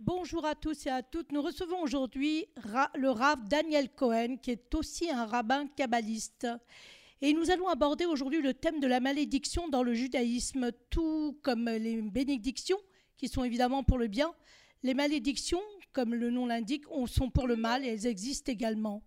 Bonjour à tous et à toutes. Nous recevons aujourd'hui le Rav Daniel Cohen, qui est aussi un rabbin kabbaliste. Et nous allons aborder aujourd'hui le thème de la malédiction dans le judaïsme, tout comme les bénédictions, qui sont évidemment pour le bien. Les malédictions, comme le nom l'indique, sont pour le mal et elles existent également.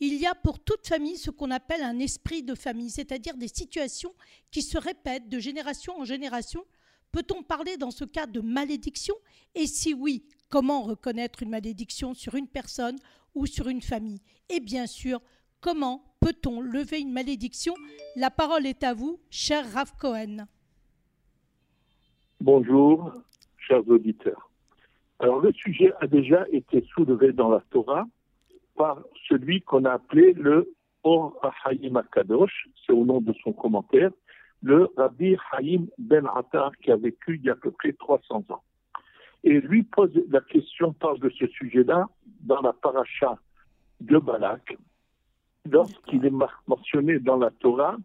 Il y a pour toute famille ce qu'on appelle un esprit de famille, c'est-à-dire des situations qui se répètent de génération en génération Peut-on parler dans ce cas de malédiction? Et si oui, comment reconnaître une malédiction sur une personne ou sur une famille? Et bien sûr, comment peut-on lever une malédiction? La parole est à vous, cher Rav Cohen. Bonjour, chers auditeurs. Alors le sujet a déjà été soulevé dans la Torah par celui qu'on a appelé le Or Ahayim Akadosh, c'est au nom de son commentaire, le Rabbi Haïm Ben Attar qui a vécu il y a à peu près 300 ans. Et lui pose la question, parle de ce sujet-là dans la paracha de Balak, lorsqu'il est mentionné dans la Torah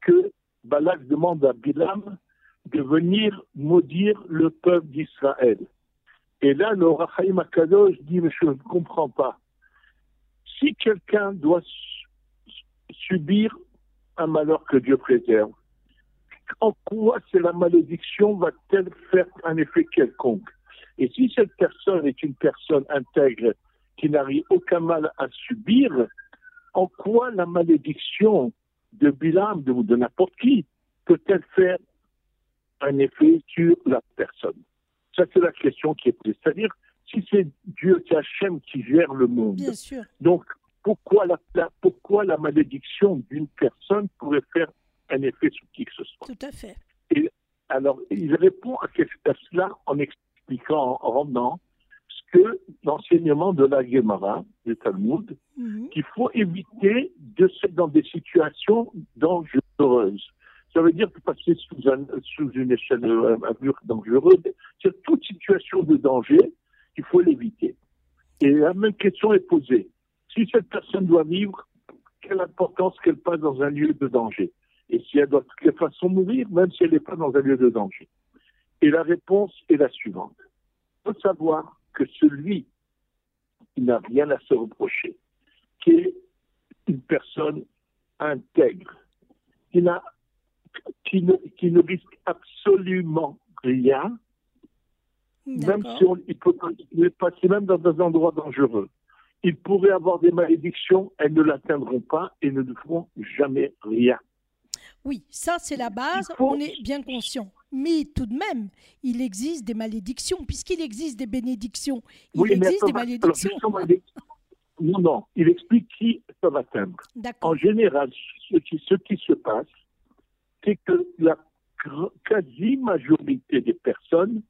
que Balak demande à Bilam de venir maudire le peuple d'Israël. Et là, le Rachaim Akadosh dit, mais je ne comprends pas. Si quelqu'un doit subir un malheur que Dieu préserve, en quoi la malédiction va-t-elle faire un effet quelconque? Et si cette personne est une personne intègre qui n'arrive aucun mal à subir, en quoi la malédiction de Bilam ou de, n'importe qui peut-elle faire un effet sur la personne? Ça, c'est la question qui est posée. C'est-à-dire, si c'est Dieu, c'est Hachem qui gère le monde, donc pourquoi la, pourquoi la malédiction d'une personne pourrait faire un effet sur qui que ce soit. Tout à fait. Et alors, il répond à, cela en expliquant, en rendant ce que l'enseignement de la Gemara, du Talmud, mhm. qu'il faut éviter de se dans des situations dangereuses. Ça veut dire que passer sous, un, sous une échelle un mur dangereux, c'est toute situation de danger, il faut l'éviter. Et la même question est posée. Si cette personne doit vivre, quelle importance qu'elle passe dans un lieu de danger? Et si elle doit de toute façon mourir, même si elle n'est pas dans un lieu de danger. Et la réponse est la suivante. Il faut savoir que celui qui n'a rien à se reprocher, qui est une personne intègre, qui, qui, ne, qui ne risque absolument rien, même si on, il peut passer même dans un endroit dangereux. Il pourrait avoir des malédictions, elles ne l'atteindront pas et ne feront jamais rien. Oui, ça c'est la base, on est bien conscient. Mais tout de même, il existe des malédictions, puisqu'il existe des bénédictions. Il existe des malédictions. non, non, il explique qui peuvent atteindre. En général, ce qui, ce qui se passe, c'est que la quasi-majorité des personnes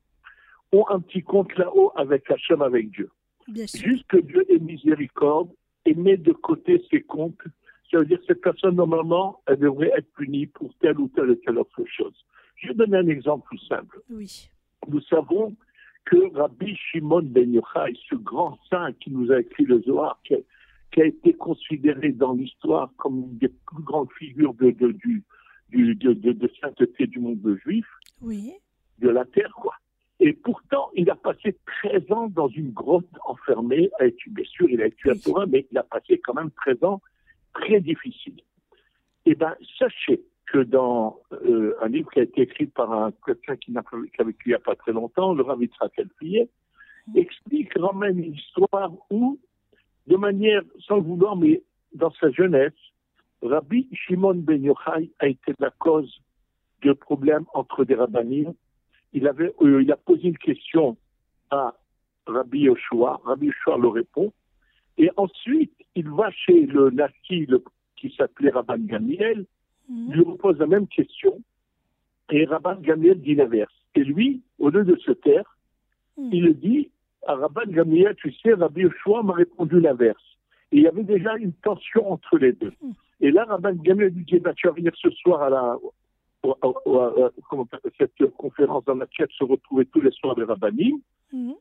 ont un petit compte là-haut avec Hachem, avec Dieu. Juste que Dieu est miséricorde et met de côté ses comptes ça veut dire que cette personne, normalement, elle devrait être punie pour telle ou telle ou telle autre chose. Je vais donner un exemple plus simple. Oui. Nous savons que Rabbi Shimon Ben Yochai, ce grand saint qui nous a écrit le Zohar, qui a, été considéré dans l'histoire comme une des plus grandes figures de, de, du, de, de, sainteté du monde juif, oui. de la terre, quoi. Et pourtant, il a passé 13 ans dans une grotte enfermée. Bien sûr, il a été oui. à mais il a passé quand même 13 ans très difficile. Eh bien, sachez que dans euh, un livre qui a été écrit par un quelqu'un qui n'a vécu il n'y a pas très longtemps, le Rav Yitzhak explique, ramène une histoire où, de manière, sans vouloir, mais dans sa jeunesse, Rabbi Shimon Ben Yochai a été la cause de problèmes entre des rabbinim. Il, avait, euh, il a posé une question à Rabbi Yoshua, Rabbi Yoshua le répond, et ensuite, il va chez le Naki, qui s'appelait Rabban Gamiel, mhm. lui repose la même question, et Rabban Gamiel dit l'inverse. Et lui, au lieu de se taire, mhm. il dit à Rabban Gamiel, tu sais, Rabbi Yoshua m'a répondu l'inverse. Et il y avait déjà une tension entre les deux. Mhm. Et là, Rabban Gamiel lui dit, bah, tu vas venir ce soir à la, cette conférence dans laquelle se retrouvaient tous les soirs des rabbinim.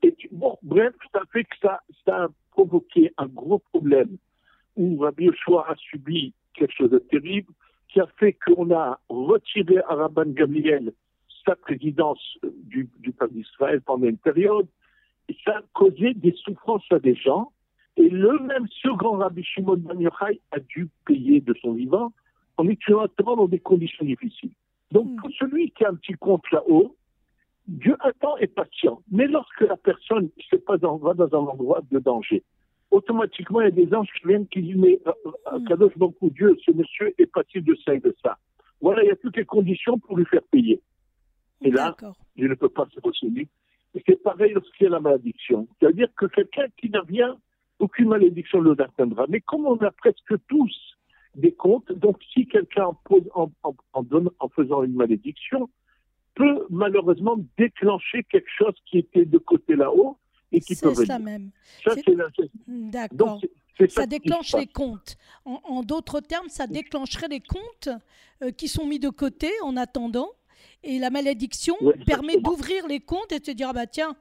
Et bon, bref, ça fait que ça, ça provoqué un gros problème où Rabbi Yoshua a subi quelque chose de terrible, qui a fait qu'on a retiré à Rabban Gamliel sa présidence du, du peuple d'Israël pendant une période. ça causait des souffrances à des gens. Et le même, ce grand Rabbi Shimon Ben Yochai a dû payer de son vivant en étudiant dans des conditions difficiles. Donc, pour celui qui a un petit compte là-haut, Dieu attend et patient. Mais lorsque la personne pas dans, va dans un endroit de danger, automatiquement, il y a des anges qui viennent qui disent, mais euh, Kadosh beaucoup Dieu, ce monsieur est passif de ça et de ça. Voilà, il y a toutes les conditions pour lui faire payer. Et là, je ne peux pas se. Et c'est pareil lorsqu'il y a la malédiction. C'est-à-dire que quelqu'un qui n'a rien, aucune malédiction ne l'atteindra. Mais comme on a presque tous des comptes, donc si quelqu'un en, en, en, faisant une malédiction, malheureusement déclencher quelque chose qui était de côté là-haut et qui peut venir. C'est ça même. D'accord. Ça, déclenche les comptes. En, d'autres termes, ça déclencherait les comptes euh, qui sont mis de côté en attendant. Et la malédiction permet d'ouvrir les comptes et de se dire, ah bah tiens,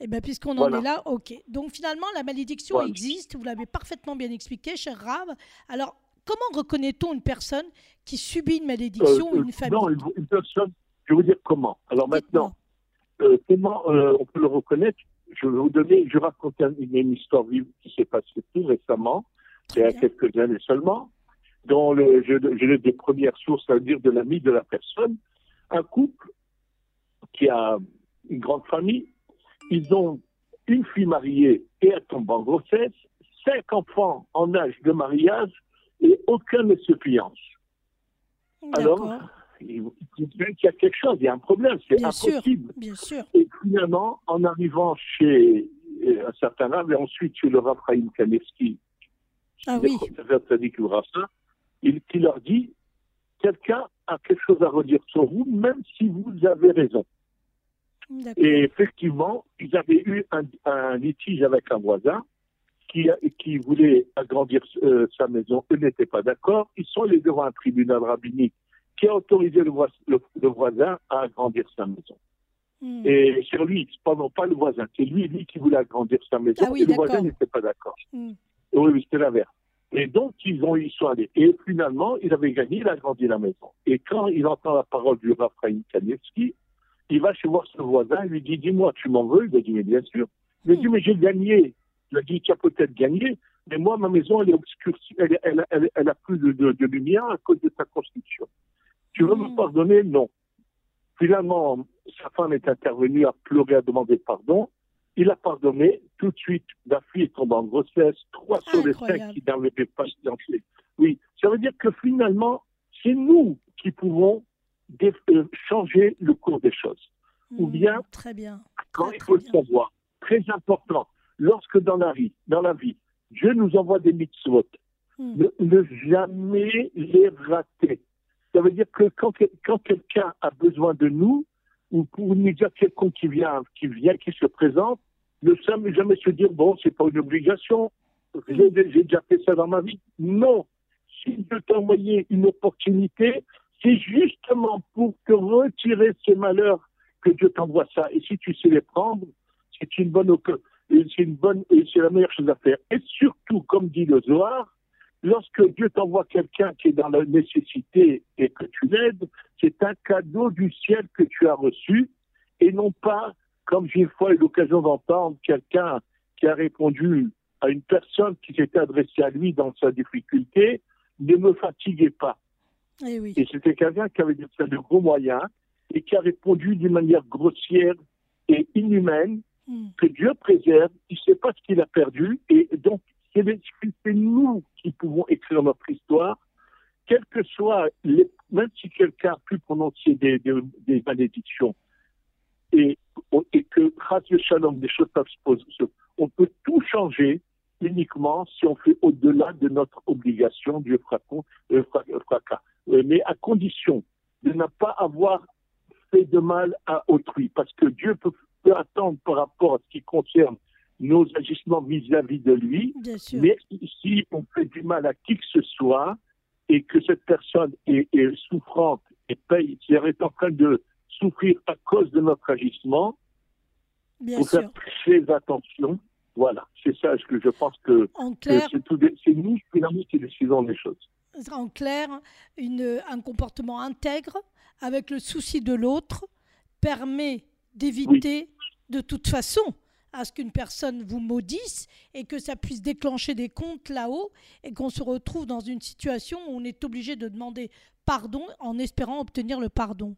eh ben, puisqu'on en est là, ok. Donc finalement, la malédiction existe, vous l'avez parfaitement bien expliqué, cher Rav. Alors, comment reconnaît-on une personne qui subit une malédiction ou euh, une famille Non, une, personne, je vais vous dire comment. Alors maintenant, euh, comment on peut le reconnaître? Je vais vous donner, je raconte une, histoire vive qui s'est passée tout récemment, il y a quelques années seulement, dont le, je, l'ai des premières sources, c'est-à-dire de l'ami de la personne, un couple qui a une grande famille, ils ont une fille mariée et elle tombe en grossesse, cinq enfants en âge de mariage et aucun ne se fiance. Alors, il y a quelque chose, il y a un problème, c'est impossible. bien sûr. Et finalement, en arrivant chez euh, un certain âge, et ensuite chez le Raphaël Kanevski, ah oui. il, qui leur dit quelqu'un a quelque chose à redire sur vous, même si vous avez raison. Et effectivement, ils avaient eu un, litige avec un voisin qui, qui voulait agrandir euh, sa maison. Eux n'étaient pas d'accord. Ils sont allés devant un tribunal rabbinique qui a autorisé le, voisin à agrandir sa maison. Hmm. Et sur lui, pardon, pas le voisin, c'est lui, lui qui voulait agrandir sa maison ah et le voisin n'était pas d'accord. Hmm. Oui, c'était l'inverse. Et donc, ils, ont, ils sont allés. Et finalement, il avait gagné, il a agrandi la maison. Et quand il entend la parole du Raphaël Kanievski, il va chez voir ce voisin, il lui dit Dis-moi, tu m'en veux? Il a dit Mais bien sûr. Il lui dit Mais j'ai gagné. Il a dit Tu as peut-être gagné, mais moi, ma maison, elle est obscurcie, elle, elle, elle, a plus de, de, lumière à cause de sa construction. Tu veux me hmm. pardonner? Non. Finalement, sa femme est intervenue, a pleuré, a demandé pardon. Il a pardonné. Tout de suite, la fille tombe en grossesse. Trois sur les cinq qui n'avaient pas danser. Oui, ça veut dire que finalement, c'est nous qui pouvons euh, changer le cours des choses. Ou hmm, bien, très bien. quand il faut le savoir, très important, lorsque dans la vie, dans la vie, Dieu nous envoie des mitzvot, hmm. ne, jamais les rater. Ça veut dire que quand, quand quelqu'un a besoin de nous, ou pour nous dire quelqu'un qui vient, qui vient, qui se présente, ne jamais, jamais se dire, bon, c'est pas une obligation, j'ai déjà fait ça dans ma vie. Non. Si t'a envoyé une opportunité, c'est justement pour te retirer ces malheurs que Dieu t'envoie ça. Et si tu sais les prendre, c'est une bonne, c'est une bonne, c'est la meilleure chose à faire. Et surtout, comme dit le Zohar, Lorsque Dieu t'envoie quelqu'un qui est dans la nécessité et que tu l'aides, c'est un cadeau du ciel que tu as reçu et non pas, comme j'ai une fois eu l'occasion d'entendre quelqu'un qui a répondu à une personne qui s'était adressée à lui dans sa difficulté, ne me fatiguez pas. Eh et, c'était quelqu'un qui avait de gros moyens et qui a répondu d'une manière grossière et inhumaine hmm. que Dieu préserve, il ne sait pas ce qu'il a perdu et donc c'est nous qui pouvons écrire notre histoire, quel que soit, même si quelqu'un a pu prononcer des, malédictions et, que, grâce au shalom, des choses peuvent se poser, on peut tout changer uniquement si on fait au-delà de notre obligation, Dieu fera, euh, cas. Euh, mais à condition de ne pas avoir fait de mal à autrui, parce que Dieu peut attendre par rapport à ce qui concerne nos agissements vis-à-vis de lui. Mais si on fait du mal à qui que ce soit et que cette personne est, souffrante et paye, est en train de souffrir à cause de notre agissement, il faut faire très attention. Voilà, c'est ça que je pense que, c'est nous finalement qui décidons des choses. En clair, une, un comportement intègre avec le souci de l'autre permet d'éviter de toute façon à ce qu'une personne vous maudisse et que ça puisse déclencher des comptes là-haut et qu'on se retrouve dans une situation où on est obligé de demander pardon en espérant obtenir le pardon.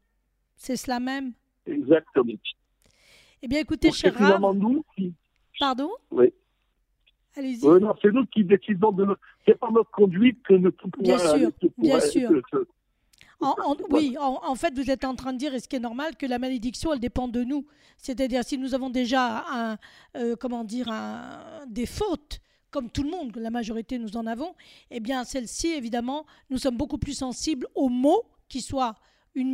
C'est cela même Exactement. Eh bien, écoutez, cher nous qui. pardon? Oui. Allez-y. Euh, non, c'est nous qui décidons de. notre- C'est par notre conduite que nous tout Bien sûr, bien sûr. que- que- En- en- Voilà. oui, en, en fait, vous êtes en train de dire, et ce qui est normal, que la malédiction, elle dépend de nous? C'est-à-dire, si nous avons déjà un, euh, comment dire, un- des fautes, comme tout le monde, la majorité nous en avons, eh bien, celle-ci, évidemment, nous sommes beaucoup plus sensibles aux mots, qui soient une,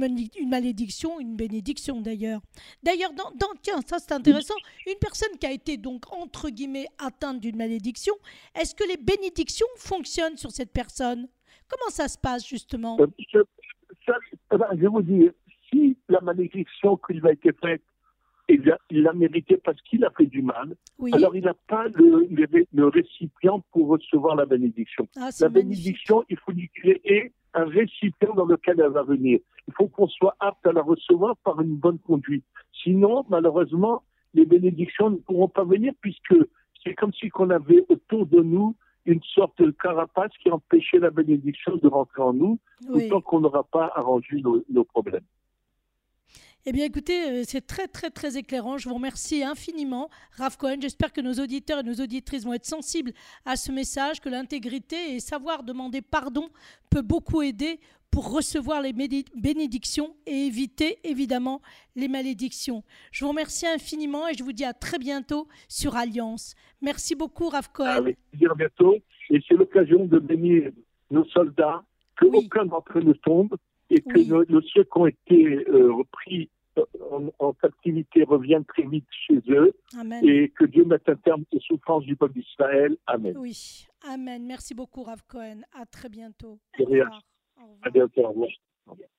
malédiction, une bénédiction d'ailleurs. D'ailleurs, dans, dans- tiens, ça c'est intéressant, une personne qui a été donc, entre guillemets, atteinte d'une malédiction, est-ce que les bénédictions fonctionnent sur cette personne? Comment ça se passe, justement? Euh, je, ça, eh ben, je vais vous dire, si la malédiction qui lui a été faite, eh bien, il l'a mérité parce qu'il a fait du mal, Oui. alors il n'a pas le, le- le récipient pour recevoir la bénédiction. Ah, La magnifique. bénédiction, il faut lui créer un récipient dans lequel elle va venir. Il faut qu'on soit apte à la recevoir par une bonne conduite. Sinon, malheureusement, les bénédictions ne pourront pas venir puisque c'est comme si qu'on avait autour de nous une sorte de carapace qui empêchait la bénédiction de rentrer en nous, Oui. autant qu'on n'aura pas arrangé nos, nos problèmes. Eh bien, écoutez, euh, c'est très, très, très éclairant. Je vous remercie infiniment, Raph Cohen. J'espère que nos auditeurs et nos auditrices vont être sensibles à ce message, que l'intégrité et savoir demander pardon peut beaucoup aider pour recevoir les bénédictions et éviter, évidemment, les malédictions. Je vous remercie infiniment et je vous dis à très bientôt sur Alliance. Merci beaucoup, Raph Cohen. Avec plaisir, à bientôt. Et c'est l'occasion de bénir nos soldats, que Oui. aucun d'entre eux ne tombe, et que Oui. nos- nos- ceux qui ont été euh, repris euh, en, en captivité reviennent très vite chez eux, Amen. et que Dieu mette un terme aux souffrances du peuple d'Israël. Amen. Oui, Amen. Merci beaucoup, Raph Cohen. À très bientôt. De Au rien.